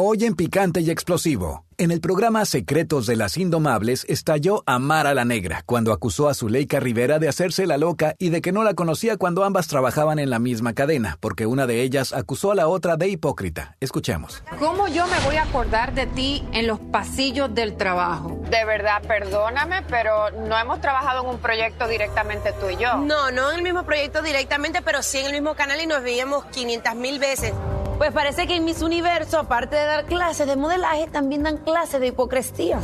Hoy en Picante y Explosivo. En el programa Secretos de las Indomables estalló Amara la Negra cuando acusó a Zuleika Rivera de hacerse la loca y de que no la conocía cuando ambas trabajaban en la misma cadena, porque una de ellas acusó a la otra de hipócrita. Escuchemos. ¿Cómo yo me voy a acordar de ti en los pasillos del trabajo? De verdad, perdóname, pero no hemos trabajado en un proyecto directamente tú y yo. No, no en el mismo proyecto directamente, pero sí en el mismo canal y nos veíamos 500 mil veces. Pues parece que en Miss Universo, aparte de dar clases de modelaje, también dan clases de hipocresía.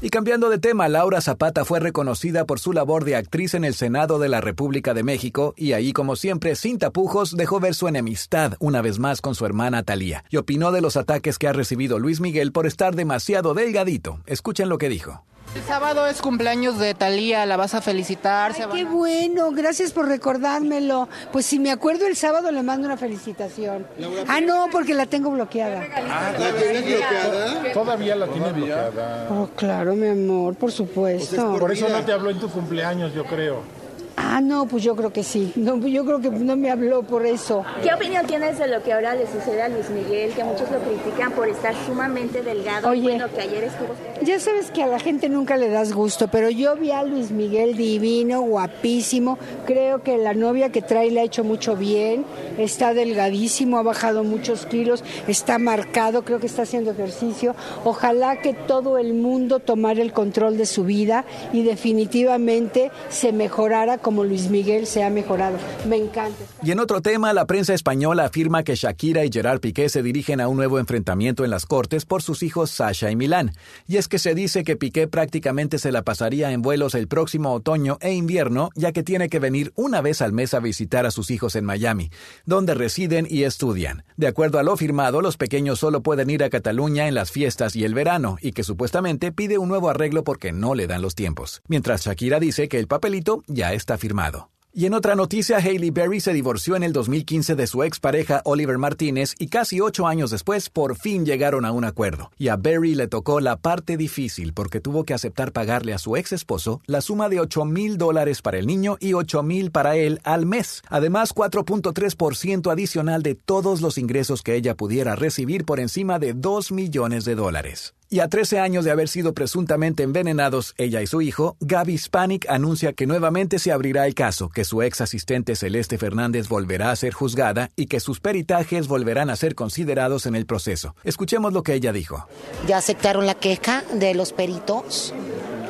Y cambiando de tema, Laura Zapata fue reconocida por su labor de actriz en el Senado de la República de México y ahí, como siempre, sin tapujos, dejó ver su enemistad una vez más con su hermana Talía y opinó de los ataques que ha recibido Luis Miguel por estar demasiado delgadito. Escuchen lo que dijo. El sábado es cumpleaños de Talía, la vas a felicitar. Ay, qué bueno, gracias por recordármelo. Pues si me acuerdo el sábado le mando una felicitación. Ah, no, porque la tengo bloqueada. Ah, ¿la tienes bloqueada? Todavía la tiene bloqueada. Oh, claro, mi amor, por supuesto. Por eso no te habló en tu cumpleaños, yo creo. Ah, no, pues yo creo que sí. No, yo creo que no me habló por eso. ¿Qué opinión tienes de lo que ahora le sucede a Luis Miguel, que muchos lo critican por estar sumamente delgado? Oye, bueno, que ayer estuvo... Ya sabes que a la gente nunca le das gusto, pero yo vi a Luis Miguel divino, guapísimo. Creo que la novia que trae le ha hecho mucho bien. Está delgadísimo, ha bajado muchos kilos, está marcado, creo que está haciendo ejercicio. Ojalá que todo el mundo tomara el control de su vida y definitivamente se mejorara como Luis Miguel se ha mejorado. Me encanta. Y en otro tema, la prensa española afirma que Shakira y Gerard Piqué se dirigen a un nuevo enfrentamiento en las cortes por sus hijos Sasha y Milán. Y es que se dice que Piqué prácticamente se la pasaría en vuelos el próximo otoño e invierno, ya que tiene que venir una vez al mes a visitar a sus hijos en Miami, donde residen y estudian. De acuerdo a lo firmado, los pequeños solo pueden ir a Cataluña en las fiestas y el verano, y que supuestamente pide un nuevo arreglo porque no le dan los tiempos. Mientras Shakira dice que el papelito ya está firmado. Y en otra noticia, Hailey Berry se divorció en el 2015 de su expareja Oliver Martínez y casi ocho años después por fin llegaron a un acuerdo. Y a Berry le tocó la parte difícil porque tuvo que aceptar pagarle a su ex esposo la suma de 8 mil dólares para el niño y 8 mil para él al mes. Además, 4.3% adicional de todos los ingresos que ella pudiera recibir por encima de 2 millones de dólares. Y a 13 años de haber sido presuntamente envenenados, ella y su hijo, Gaby Spanik anuncia que nuevamente se abrirá el caso, que su ex asistente Celeste Fernández volverá a ser juzgada y que sus peritajes volverán a ser considerados en el proceso. Escuchemos lo que ella dijo. Ya aceptaron la queja de los peritos,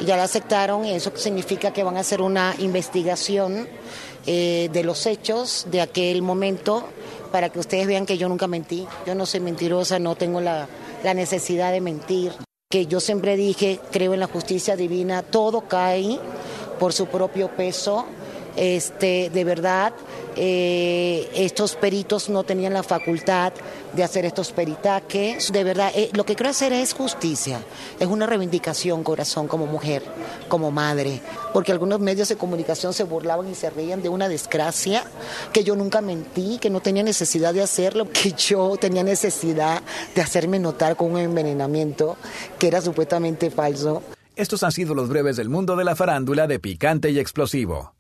ya la aceptaron y eso significa que van a hacer una investigación eh, de los hechos de aquel momento para que ustedes vean que yo nunca mentí. Yo no soy mentirosa, no tengo la, necesidad de mentir. Que yo siempre dije, creo en la justicia divina, todo cae por su propio peso. Este, de verdad, eh, estos peritos no tenían la facultad de hacer estos peritajes. De verdad, eh, lo que quiero hacer es justicia. Es una reivindicación, corazón, como mujer, como madre. Porque algunos medios de comunicación se burlaban y se reían de una desgracia, que yo nunca mentí, que no tenía necesidad de hacerlo, que yo tenía necesidad de hacerme notar con un envenenamiento que era supuestamente falso. Estos han sido los breves del mundo de la farándula de picante y explosivo.